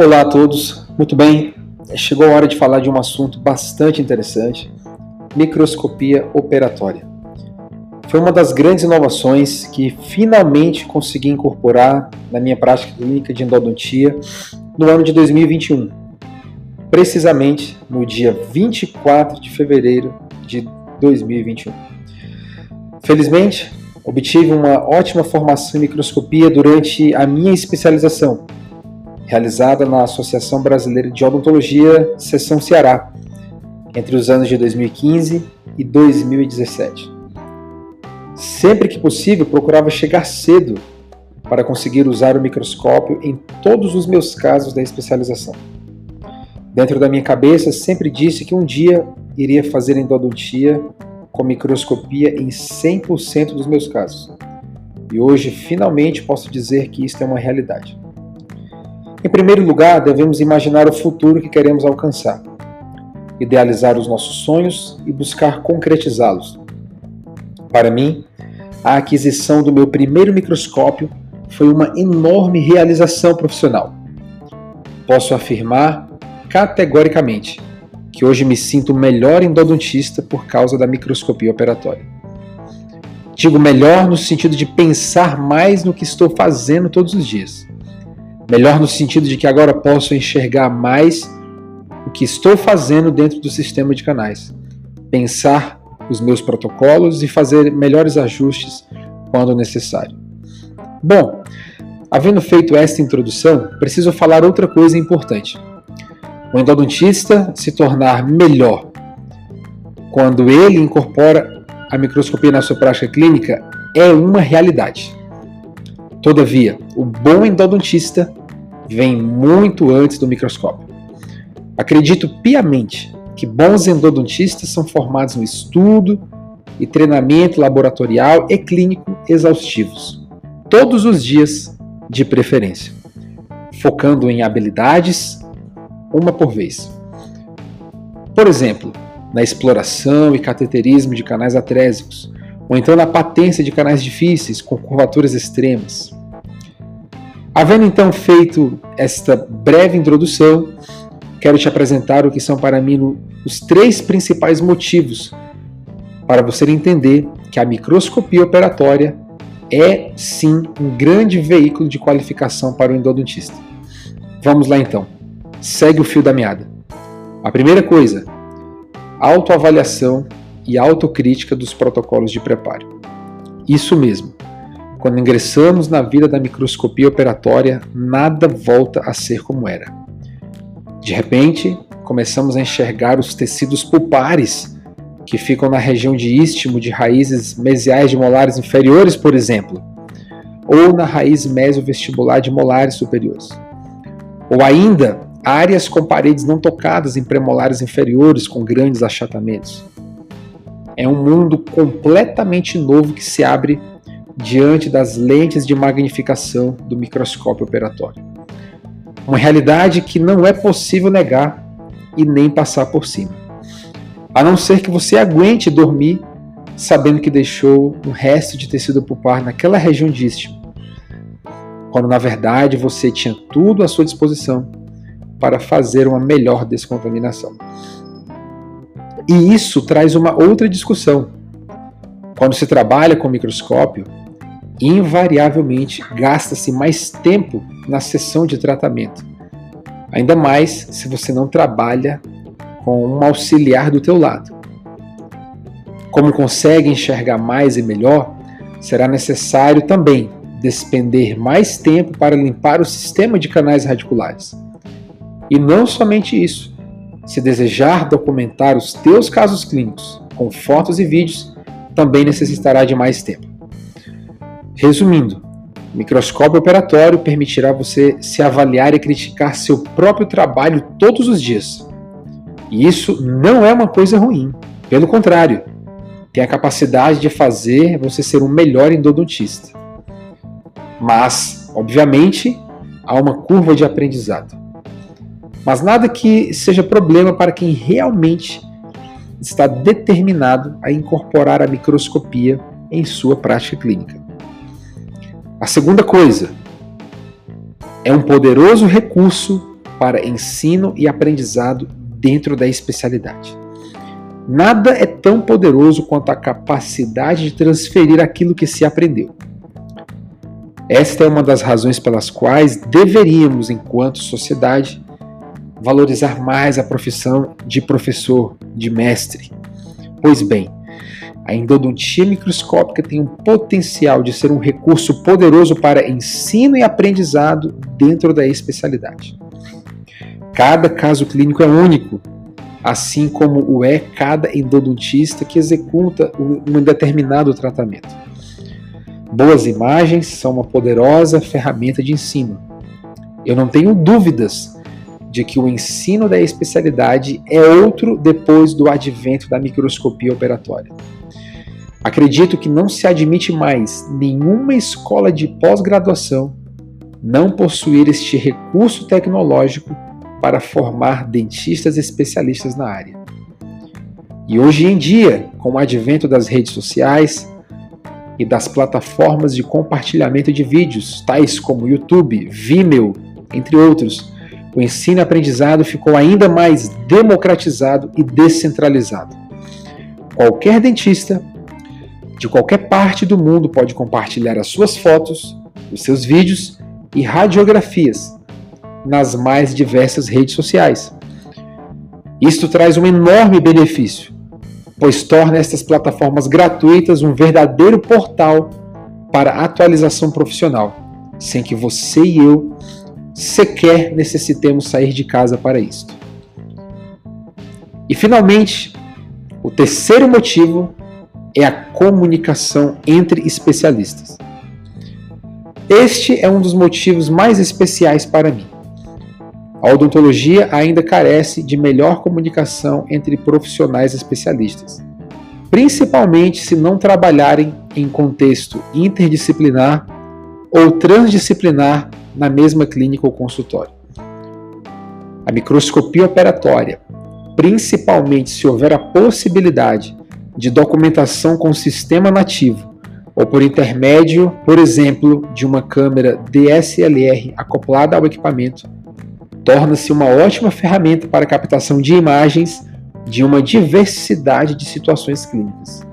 Olá a todos, muito bem. Chegou a hora de falar de um assunto bastante interessante: microscopia operatória. Foi uma das grandes inovações que finalmente consegui incorporar na minha prática clínica de endodontia no ano de 2021, precisamente no dia 24 de fevereiro de 2021. Felizmente, obtive uma ótima formação em microscopia durante a minha especialização realizada na Associação Brasileira de Odontologia, Seção Ceará, entre os anos de 2015 e 2017. Sempre que possível, procurava chegar cedo para conseguir usar o microscópio em todos os meus casos da especialização. Dentro da minha cabeça, sempre disse que um dia iria fazer endodontia com microscopia em 100% dos meus casos. E hoje, finalmente, posso dizer que isto é uma realidade. Em primeiro lugar, devemos imaginar o futuro que queremos alcançar, idealizar os nossos sonhos e buscar concretizá-los. Para mim, a aquisição do meu primeiro microscópio foi uma enorme realização profissional. Posso afirmar categoricamente que hoje me sinto melhor endodontista por causa da microscopia operatória. Digo melhor no sentido de pensar mais no que estou fazendo todos os dias Melhor no sentido de que agora posso enxergar mais o que estou fazendo dentro do sistema de canais, pensar os meus protocolos e fazer melhores ajustes quando necessário. Bom, havendo feito esta introdução, preciso falar outra coisa importante. O endodontista se tornar melhor quando ele incorpora a microscopia na sua prática clínica é uma realidade. Todavia, o bom endodontista vem muito antes do microscópio. Acredito piamente que bons endodontistas são formados no estudo e treinamento laboratorial e clínico exaustivos, todos os dias, de preferência, focando em habilidades, uma por vez. Por exemplo, na exploração e cateterismo de canais atrésicos, ou então na patência de canais difíceis com curvaturas extremas, Havendo então feito esta breve introdução, quero te apresentar o que são para mim os três principais motivos para você entender que a microscopia operatória é sim um grande veículo de qualificação para o endodontista. Vamos lá então. Segue o fio da meada. A primeira coisa, autoavaliação e autocrítica dos protocolos de preparo. Isso mesmo. Quando ingressamos na vida da microscopia operatória, nada volta a ser como era. De repente, começamos a enxergar os tecidos pulpares que ficam na região de istmo de raízes mesiais de molares inferiores, por exemplo, ou na raiz mesovestibular de molares superiores. Ou ainda, áreas com paredes não tocadas em premolares inferiores com grandes achatamentos. É um mundo completamente novo que se abre diante das lentes de magnificação do microscópio operatório. Uma realidade que não é possível negar e nem passar por cima. A não ser que você aguente dormir sabendo que deixou um resto de tecido pulpar naquela região de quando na verdade você tinha tudo à sua disposição para fazer uma melhor descontaminação. E isso traz uma outra discussão. Quando se trabalha com microscópio, invariavelmente gasta-se mais tempo na sessão de tratamento. Ainda mais se você não trabalha com um auxiliar do teu lado. Como consegue enxergar mais e melhor, será necessário também despender mais tempo para limpar o sistema de canais radiculares. E não somente isso. Se desejar documentar os teus casos clínicos com fotos e vídeos, também necessitará de mais tempo. Resumindo, microscópio operatório permitirá você se avaliar e criticar seu próprio trabalho todos os dias. E isso não é uma coisa ruim, pelo contrário, tem a capacidade de fazer você ser um melhor endodontista. Mas, obviamente, há uma curva de aprendizado. Mas nada que seja problema para quem realmente está determinado a incorporar a microscopia em sua prática clínica. A segunda coisa é um poderoso recurso para ensino e aprendizado dentro da especialidade. Nada é tão poderoso quanto a capacidade de transferir aquilo que se aprendeu. Esta é uma das razões pelas quais deveríamos, enquanto sociedade, valorizar mais a profissão de professor, de mestre. Pois bem, a endodontia microscópica tem um potencial de ser um recurso poderoso para ensino e aprendizado dentro da especialidade. Cada caso clínico é único, assim como o é cada endodontista que executa um determinado tratamento. Boas imagens são uma poderosa ferramenta de ensino. Eu não tenho dúvidas de que o ensino da especialidade é outro depois do advento da microscopia operatória. Acredito que não se admite mais nenhuma escola de pós-graduação não possuir este recurso tecnológico para formar dentistas especialistas na área. E hoje em dia, com o advento das redes sociais e das plataformas de compartilhamento de vídeos, tais como YouTube, Vimeo, entre outros, o ensino e aprendizado ficou ainda mais democratizado e descentralizado. Qualquer dentista de qualquer parte do mundo pode compartilhar as suas fotos, os seus vídeos e radiografias nas mais diversas redes sociais. Isto traz um enorme benefício, pois torna estas plataformas gratuitas um verdadeiro portal para atualização profissional, sem que você e eu sequer necessitemos sair de casa para isto. E finalmente, o terceiro motivo é a comunicação entre especialistas. Este é um dos motivos mais especiais para mim. A odontologia ainda carece de melhor comunicação entre profissionais especialistas, principalmente se não trabalharem em contexto interdisciplinar ou transdisciplinar na mesma clínica ou consultório. A microscopia operatória, principalmente se houver a possibilidade de documentação com sistema nativo ou por intermédio, por exemplo, de uma câmera DSLR acoplada ao equipamento, torna-se uma ótima ferramenta para captação de imagens de uma diversidade de situações clínicas.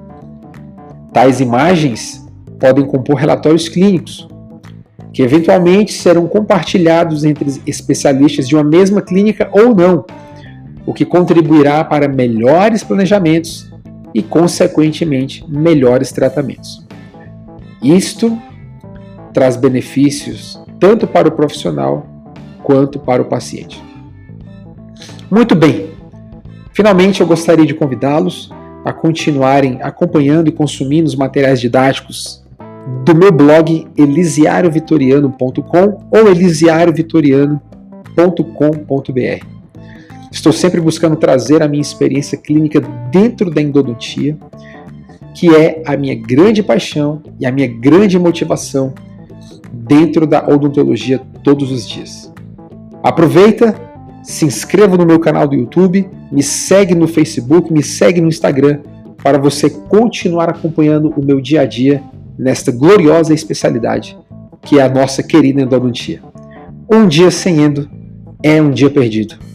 Tais imagens podem compor relatórios clínicos, que eventualmente serão compartilhados entre especialistas de uma mesma clínica ou não, o que contribuirá para melhores planejamentos e, consequentemente, melhores tratamentos. Isto traz benefícios tanto para o profissional quanto para o paciente. Muito bem! Finalmente, eu gostaria de convidá-los a continuarem acompanhando e consumindo os materiais didáticos do meu blog elisiariovitoriano.com ou elisiariovitoriano.com.br. Estou sempre buscando trazer a minha experiência clínica dentro da endodontia, que é a minha grande paixão e a minha grande motivação dentro da odontologia todos os dias. Aproveita, se inscreva no meu canal do YouTube, me segue no Facebook, me segue no Instagram para você continuar acompanhando o meu dia a dia nesta gloriosa especialidade que é a nossa querida endodontia. Um dia sem endo é um dia perdido.